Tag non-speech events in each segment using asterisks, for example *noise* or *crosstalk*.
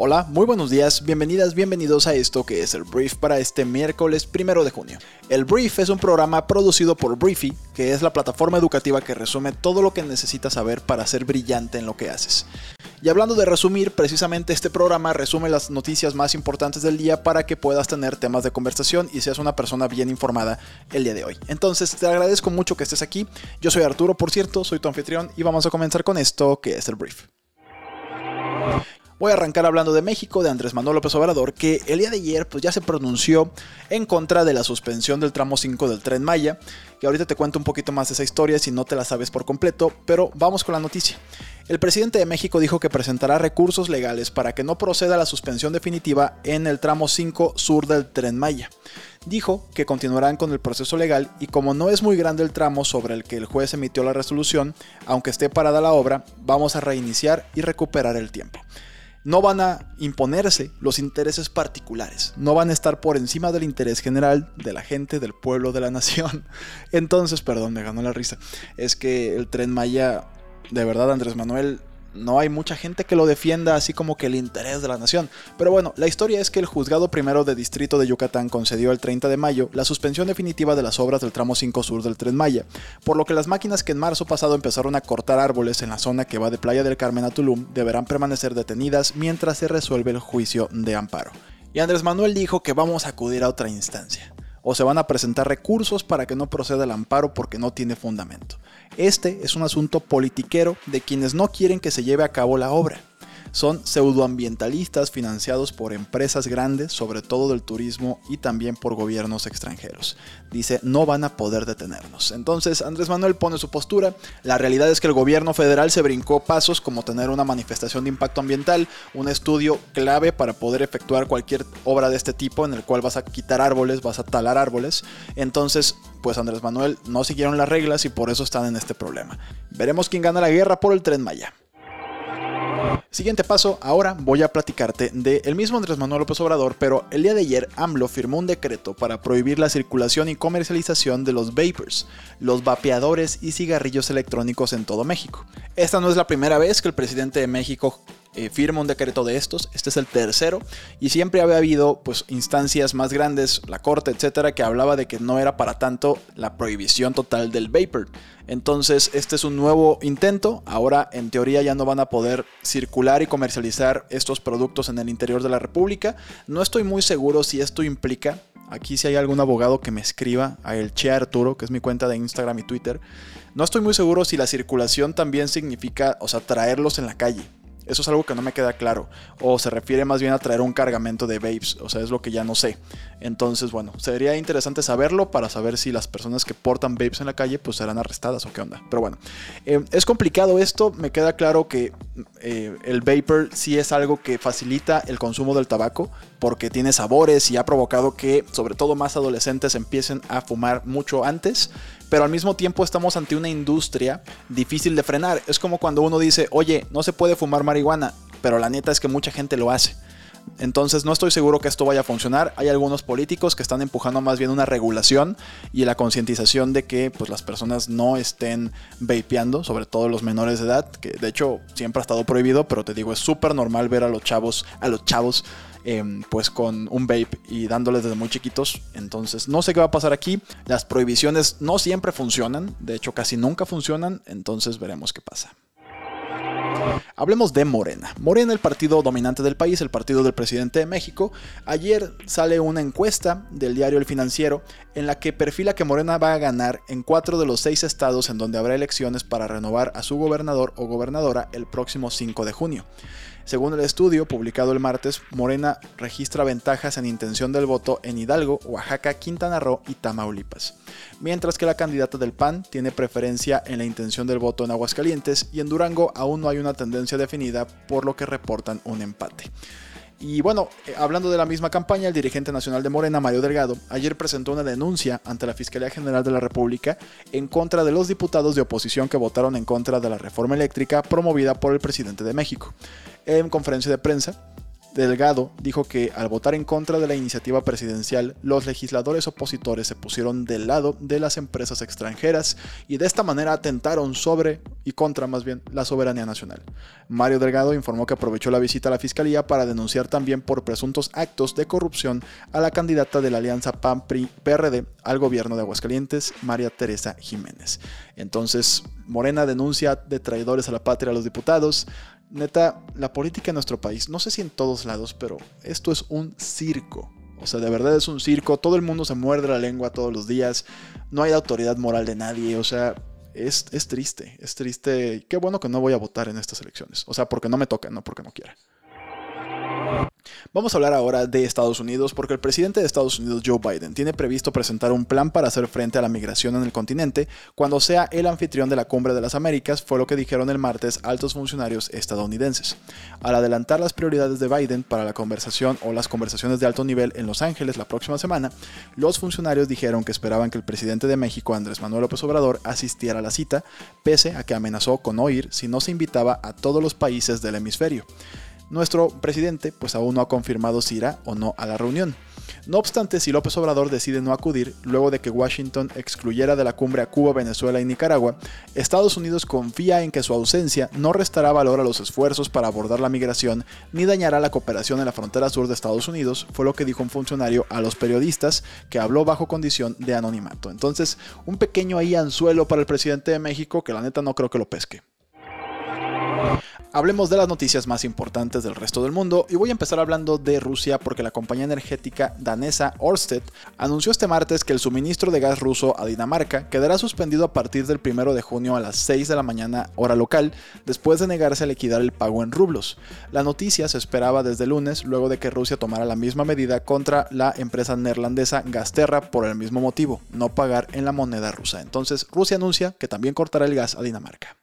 Hola, muy buenos días, bienvenidas, bienvenidos a esto que es el Brief para este miércoles primero de junio. El Brief es un programa producido por Briefy, que es la plataforma educativa que resume todo lo que necesitas saber para ser brillante en lo que haces. Y hablando de resumir, precisamente este programa resume las noticias más importantes del día para que puedas tener temas de conversación y seas una persona bien informada el día de hoy. Entonces te agradezco mucho que estés aquí. Yo soy Arturo, por cierto, soy tu anfitrión y vamos a comenzar con esto que es el Brief. Voy a arrancar hablando de México, de Andrés Manuel López Obrador, que el día de ayer pues, ya se pronunció en contra de la suspensión del tramo 5 del tren Maya, que ahorita te cuento un poquito más de esa historia si no te la sabes por completo, pero vamos con la noticia. El presidente de México dijo que presentará recursos legales para que no proceda la suspensión definitiva en el tramo 5 sur del tren Maya. Dijo que continuarán con el proceso legal y como no es muy grande el tramo sobre el que el juez emitió la resolución, aunque esté parada la obra, vamos a reiniciar y recuperar el tiempo no van a imponerse los intereses particulares, no van a estar por encima del interés general de la gente, del pueblo, de la nación. *laughs* Entonces, perdón, me ganó la risa. Es que el tren Maya, de verdad, Andrés Manuel no hay mucha gente que lo defienda así como que el interés de la nación. Pero bueno, la historia es que el juzgado primero de distrito de Yucatán concedió el 30 de mayo la suspensión definitiva de las obras del tramo 5 sur del tren Maya, por lo que las máquinas que en marzo pasado empezaron a cortar árboles en la zona que va de Playa del Carmen a Tulum deberán permanecer detenidas mientras se resuelve el juicio de amparo. Y Andrés Manuel dijo que vamos a acudir a otra instancia o se van a presentar recursos para que no proceda el amparo porque no tiene fundamento. Este es un asunto politiquero de quienes no quieren que se lleve a cabo la obra son pseudoambientalistas financiados por empresas grandes, sobre todo del turismo y también por gobiernos extranjeros. Dice, no van a poder detenernos. Entonces, Andrés Manuel pone su postura. La realidad es que el gobierno federal se brincó pasos como tener una manifestación de impacto ambiental, un estudio clave para poder efectuar cualquier obra de este tipo en el cual vas a quitar árboles, vas a talar árboles. Entonces, pues Andrés Manuel no siguieron las reglas y por eso están en este problema. Veremos quién gana la guerra por el tren Maya. Siguiente paso, ahora voy a platicarte de el mismo Andrés Manuel López Obrador, pero el día de ayer AMLO firmó un decreto para prohibir la circulación y comercialización de los vapors, los vapeadores y cigarrillos electrónicos en todo México. Esta no es la primera vez que el presidente de México eh, firma un decreto de estos, este es el tercero, y siempre había habido pues instancias más grandes, la corte, etcétera, que hablaba de que no era para tanto la prohibición total del vapor. Entonces, este es un nuevo intento. Ahora, en teoría, ya no van a poder circular y comercializar estos productos en el interior de la República. No estoy muy seguro si esto implica. Aquí, si hay algún abogado que me escriba a el Che Arturo, que es mi cuenta de Instagram y Twitter. No estoy muy seguro si la circulación también significa, o sea, traerlos en la calle. Eso es algo que no me queda claro. O se refiere más bien a traer un cargamento de vapes. O sea, es lo que ya no sé. Entonces, bueno, sería interesante saberlo para saber si las personas que portan vapes en la calle pues serán arrestadas o qué onda. Pero bueno, eh, es complicado esto. Me queda claro que eh, el vapor sí es algo que facilita el consumo del tabaco porque tiene sabores y ha provocado que sobre todo más adolescentes empiecen a fumar mucho antes pero al mismo tiempo estamos ante una industria difícil de frenar. Es como cuando uno dice, oye, no se puede fumar marihuana, pero la neta es que mucha gente lo hace. Entonces no estoy seguro que esto vaya a funcionar. Hay algunos políticos que están empujando más bien una regulación y la concientización de que pues, las personas no estén vapeando, sobre todo los menores de edad, que de hecho siempre ha estado prohibido, pero te digo, es súper normal ver a los chavos, a los chavos Em, pues con un vape y dándoles desde muy chiquitos. Entonces no sé qué va a pasar aquí. Las prohibiciones no siempre funcionan, de hecho casi nunca funcionan, entonces veremos qué pasa. Hablemos de Morena. Morena, el partido dominante del país, el partido del presidente de México. Ayer sale una encuesta del diario El Financiero en la que perfila que Morena va a ganar en cuatro de los seis estados en donde habrá elecciones para renovar a su gobernador o gobernadora el próximo 5 de junio. Según el estudio publicado el martes, Morena registra ventajas en intención del voto en Hidalgo, Oaxaca, Quintana Roo y Tamaulipas, mientras que la candidata del PAN tiene preferencia en la intención del voto en Aguascalientes y en Durango aún no hay una tendencia definida por lo que reportan un empate. Y bueno, eh, hablando de la misma campaña, el dirigente nacional de Morena, Mario Delgado, ayer presentó una denuncia ante la Fiscalía General de la República en contra de los diputados de oposición que votaron en contra de la reforma eléctrica promovida por el presidente de México. En conferencia de prensa, Delgado dijo que al votar en contra de la iniciativa presidencial, los legisladores opositores se pusieron del lado de las empresas extranjeras y de esta manera atentaron sobre y contra más bien la soberanía nacional. Mario Delgado informó que aprovechó la visita a la fiscalía para denunciar también por presuntos actos de corrupción a la candidata de la alianza PAN-PRI-PRD al gobierno de Aguascalientes, María Teresa Jiménez. Entonces, Morena denuncia de traidores a la patria a los diputados, neta, la política en nuestro país, no sé si en todos lados, pero esto es un circo. O sea, de verdad es un circo. Todo el mundo se muerde la lengua todos los días. No hay autoridad moral de nadie. O sea, es, es triste. Es triste. Qué bueno que no voy a votar en estas elecciones. O sea, porque no me toca, no porque no quiera. Vamos a hablar ahora de Estados Unidos porque el presidente de Estados Unidos, Joe Biden, tiene previsto presentar un plan para hacer frente a la migración en el continente cuando sea el anfitrión de la Cumbre de las Américas, fue lo que dijeron el martes altos funcionarios estadounidenses. Al adelantar las prioridades de Biden para la conversación o las conversaciones de alto nivel en Los Ángeles la próxima semana, los funcionarios dijeron que esperaban que el presidente de México, Andrés Manuel López Obrador, asistiera a la cita, pese a que amenazó con no ir si no se invitaba a todos los países del hemisferio. Nuestro presidente pues aún no ha confirmado si irá o no a la reunión. No obstante, si López Obrador decide no acudir, luego de que Washington excluyera de la cumbre a Cuba, Venezuela y Nicaragua, Estados Unidos confía en que su ausencia no restará valor a los esfuerzos para abordar la migración ni dañará la cooperación en la frontera sur de Estados Unidos, fue lo que dijo un funcionario a los periodistas que habló bajo condición de anonimato. Entonces, un pequeño ahí anzuelo para el presidente de México que la neta no creo que lo pesque. Hablemos de las noticias más importantes del resto del mundo y voy a empezar hablando de Rusia porque la compañía energética danesa Ørsted anunció este martes que el suministro de gas ruso a Dinamarca quedará suspendido a partir del 1 de junio a las 6 de la mañana hora local después de negarse a liquidar el pago en rublos. La noticia se esperaba desde lunes luego de que Rusia tomara la misma medida contra la empresa neerlandesa Gasterra por el mismo motivo, no pagar en la moneda rusa. Entonces Rusia anuncia que también cortará el gas a Dinamarca.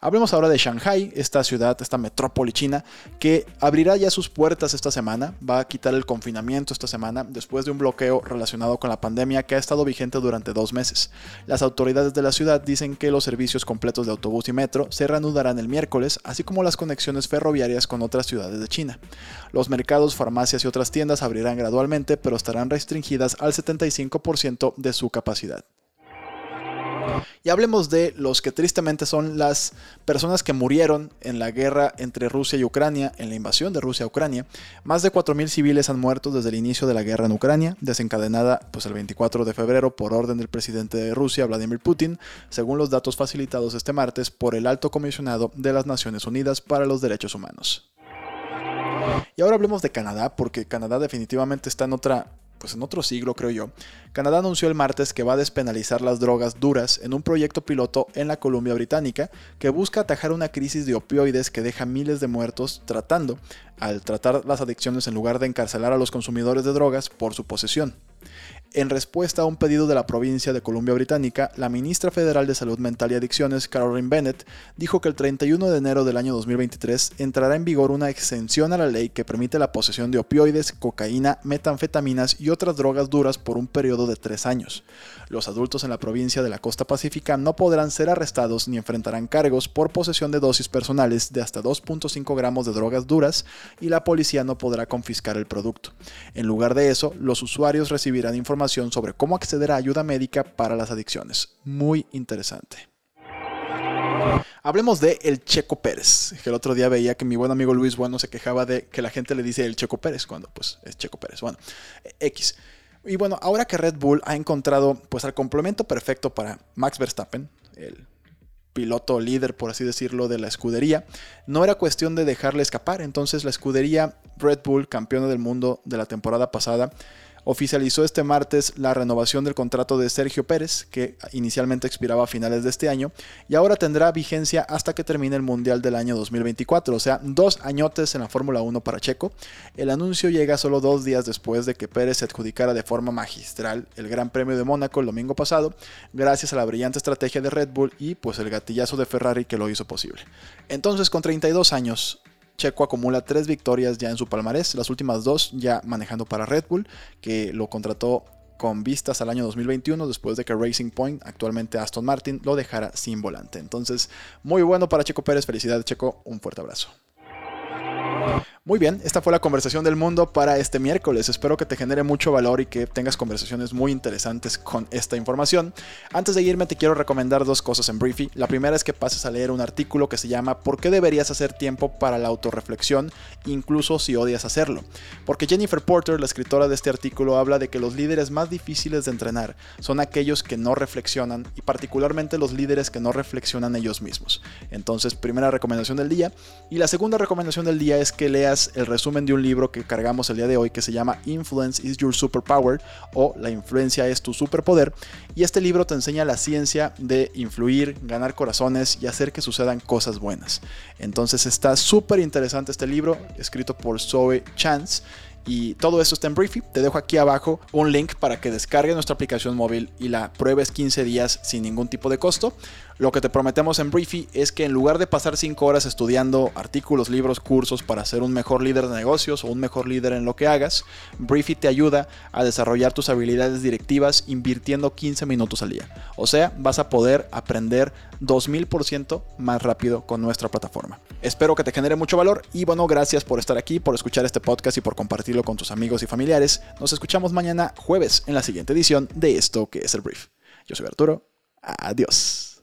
Hablemos ahora de Shanghai, esta ciudad, esta metrópoli china, que abrirá ya sus puertas esta semana, va a quitar el confinamiento esta semana, después de un bloqueo relacionado con la pandemia que ha estado vigente durante dos meses. Las autoridades de la ciudad dicen que los servicios completos de autobús y metro se reanudarán el miércoles, así como las conexiones ferroviarias con otras ciudades de China. Los mercados, farmacias y otras tiendas abrirán gradualmente, pero estarán restringidas al 75% de su capacidad. Y hablemos de los que tristemente son las personas que murieron en la guerra entre Rusia y Ucrania, en la invasión de Rusia a Ucrania. Más de 4.000 civiles han muerto desde el inicio de la guerra en Ucrania, desencadenada pues, el 24 de febrero por orden del presidente de Rusia, Vladimir Putin, según los datos facilitados este martes por el alto comisionado de las Naciones Unidas para los Derechos Humanos. Y ahora hablemos de Canadá, porque Canadá definitivamente está en otra pues en otro siglo creo yo, Canadá anunció el martes que va a despenalizar las drogas duras en un proyecto piloto en la Columbia Británica que busca atajar una crisis de opioides que deja miles de muertos tratando, al tratar las adicciones en lugar de encarcelar a los consumidores de drogas por su posesión. En respuesta a un pedido de la provincia de Columbia Británica, la ministra federal de Salud Mental y Adicciones, Caroline Bennett, dijo que el 31 de enero del año 2023 entrará en vigor una exención a la ley que permite la posesión de opioides, cocaína, metanfetaminas y otras drogas duras por un periodo de tres años. Los adultos en la provincia de la costa pacífica no podrán ser arrestados ni enfrentarán cargos por posesión de dosis personales de hasta 2.5 gramos de drogas duras y la policía no podrá confiscar el producto. En lugar de eso, los usuarios recibirán información sobre cómo acceder a ayuda médica para las adicciones. Muy interesante. Hablemos de el Checo Pérez, que el otro día veía que mi buen amigo Luis Bueno se quejaba de que la gente le dice el Checo Pérez cuando pues es Checo Pérez. Bueno, X. Y bueno, ahora que Red Bull ha encontrado pues el complemento perfecto para Max Verstappen, el piloto líder, por así decirlo, de la escudería, no era cuestión de dejarle escapar. Entonces la escudería Red Bull, campeona del mundo de la temporada pasada, oficializó este martes la renovación del contrato de Sergio Pérez, que inicialmente expiraba a finales de este año, y ahora tendrá vigencia hasta que termine el Mundial del año 2024, o sea, dos añotes en la Fórmula 1 para Checo. El anuncio llega solo dos días después de que Pérez se adjudicara de forma magistral el Gran Premio de Mónaco el domingo pasado, gracias a la brillante estrategia de Red Bull y pues el gatillazo de Ferrari que lo hizo posible. Entonces, con 32 años, Checo acumula tres victorias ya en su palmarés, las últimas dos ya manejando para Red Bull, que lo contrató con vistas al año 2021 después de que Racing Point, actualmente Aston Martin, lo dejara sin volante. Entonces, muy bueno para Checo Pérez, felicidades Checo, un fuerte abrazo. Muy bien, esta fue la conversación del mundo para este miércoles. Espero que te genere mucho valor y que tengas conversaciones muy interesantes con esta información. Antes de irme te quiero recomendar dos cosas en Briefy. La primera es que pases a leer un artículo que se llama ¿Por qué deberías hacer tiempo para la autorreflexión incluso si odias hacerlo? Porque Jennifer Porter, la escritora de este artículo, habla de que los líderes más difíciles de entrenar son aquellos que no reflexionan y particularmente los líderes que no reflexionan ellos mismos. Entonces, primera recomendación del día. Y la segunda recomendación del día es que leas el resumen de un libro que cargamos el día de hoy que se llama Influence is Your Superpower o La influencia es tu superpoder. Y este libro te enseña la ciencia de influir, ganar corazones y hacer que sucedan cosas buenas. Entonces está súper interesante este libro, escrito por Zoe Chance. Y todo eso está en Briefy. Te dejo aquí abajo un link para que descargues nuestra aplicación móvil y la pruebes 15 días sin ningún tipo de costo. Lo que te prometemos en Briefy es que en lugar de pasar 5 horas estudiando artículos, libros, cursos para ser un mejor líder de negocios o un mejor líder en lo que hagas, Briefy te ayuda a desarrollar tus habilidades directivas invirtiendo 15 minutos al día. O sea, vas a poder aprender 2000% más rápido con nuestra plataforma. Espero que te genere mucho valor y bueno, gracias por estar aquí, por escuchar este podcast y por con tus amigos y familiares. Nos escuchamos mañana jueves en la siguiente edición de esto que es el Brief. Yo soy Arturo. Adiós.